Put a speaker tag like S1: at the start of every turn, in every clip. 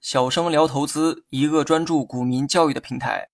S1: 小生聊投资，一个专注股民教育的平台。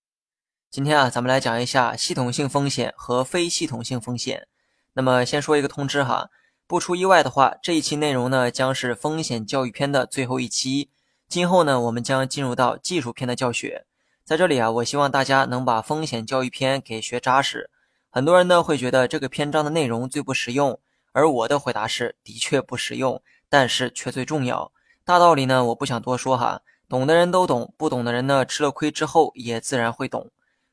S1: 今天啊，咱们来讲一下系统性风险和非系统性风险。那么先说一个通知哈，不出意外的话，这一期内容呢将是风险教育篇的最后一期。今后呢，我们将进入到技术篇的教学。在这里啊，我希望大家能把风险教育篇给学扎实。很多人呢会觉得这个篇章的内容最不实用，而我的回答是：的确不实用，但是却最重要。大道理呢，我不想多说哈，懂的人都懂，不懂的人呢，吃了亏之后也自然会懂。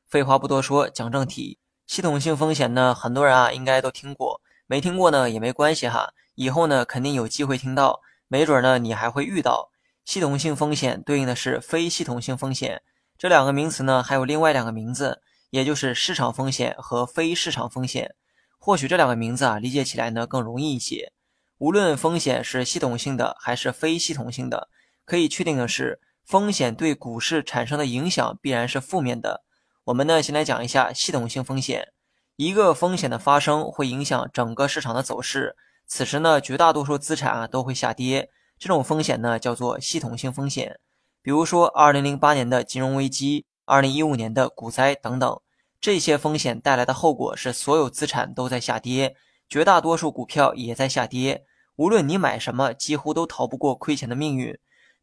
S1: 废话不多说，讲正题。系统性风险呢，很多人啊应该都听过，没听过呢也没关系哈，以后呢肯定有机会听到，没准呢你还会遇到。系统性风险对应的是非系统性风险，这两个名词呢还有另外两个名字。也就是市场风险和非市场风险，或许这两个名字啊理解起来呢更容易一些。无论风险是系统性的还是非系统性的，可以确定的是，风险对股市产生的影响必然是负面的。我们呢先来讲一下系统性风险。一个风险的发生会影响整个市场的走势，此时呢绝大多数资产啊都会下跌，这种风险呢叫做系统性风险。比如说2008年的金融危机。二零一五年的股灾等等，这些风险带来的后果是所有资产都在下跌，绝大多数股票也在下跌。无论你买什么，几乎都逃不过亏钱的命运。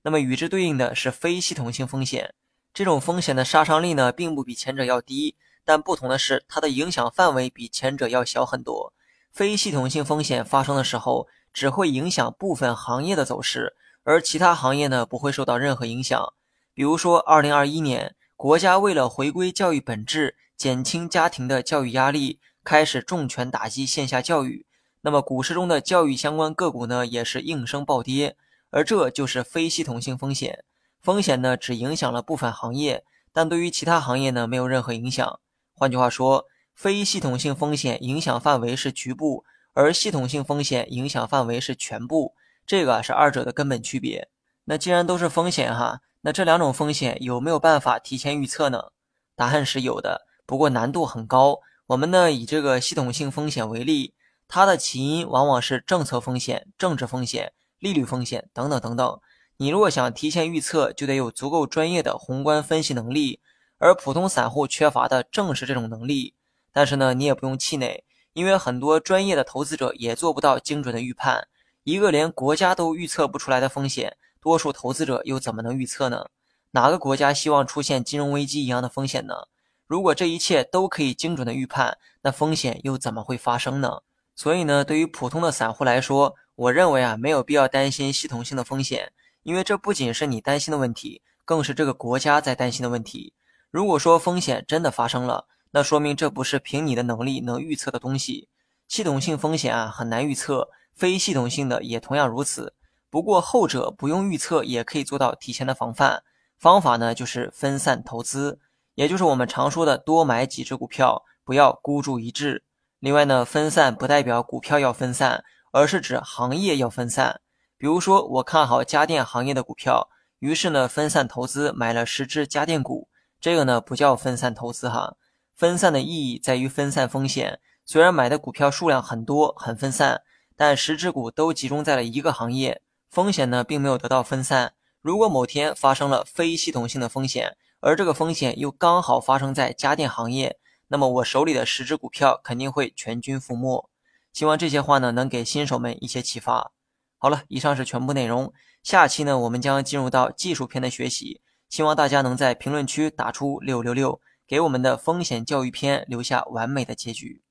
S1: 那么与之对应的是非系统性风险，这种风险的杀伤力呢，并不比前者要低，但不同的是，它的影响范围比前者要小很多。非系统性风险发生的时候，只会影响部分行业的走势，而其他行业呢，不会受到任何影响。比如说，二零二一年。国家为了回归教育本质，减轻家庭的教育压力，开始重拳打击线下教育。那么，股市中的教育相关个股呢，也是应声暴跌。而这就是非系统性风险。风险呢，只影响了部分行业，但对于其他行业呢，没有任何影响。换句话说，非系统性风险影响范围是局部，而系统性风险影响范围是全部。这个是二者的根本区别。那既然都是风险哈。那这两种风险有没有办法提前预测呢？答案是有的，不过难度很高。我们呢以这个系统性风险为例，它的起因往往是政策风险、政治风险、利率风险等等等等。你如果想提前预测，就得有足够专业的宏观分析能力，而普通散户缺乏的正是这种能力。但是呢，你也不用气馁，因为很多专业的投资者也做不到精准的预判。一个连国家都预测不出来的风险。多数投资者又怎么能预测呢？哪个国家希望出现金融危机一样的风险呢？如果这一切都可以精准的预判，那风险又怎么会发生呢？所以呢，对于普通的散户来说，我认为啊，没有必要担心系统性的风险，因为这不仅是你担心的问题，更是这个国家在担心的问题。如果说风险真的发生了，那说明这不是凭你的能力能预测的东西。系统性风险啊，很难预测，非系统性的也同样如此。不过后者不用预测也可以做到提前的防范，方法呢就是分散投资，也就是我们常说的多买几只股票，不要孤注一掷。另外呢，分散不代表股票要分散，而是指行业要分散。比如说我看好家电行业的股票，于是呢分散投资买了十只家电股，这个呢不叫分散投资哈。分散的意义在于分散风险，虽然买的股票数量很多很分散，但十只股都集中在了一个行业。风险呢，并没有得到分散。如果某天发生了非系统性的风险，而这个风险又刚好发生在家电行业，那么我手里的十只股票肯定会全军覆没。希望这些话呢，能给新手们一些启发。好了，以上是全部内容。下期呢，我们将进入到技术篇的学习。希望大家能在评论区打出六六六，给我们的风险教育篇留下完美的结局。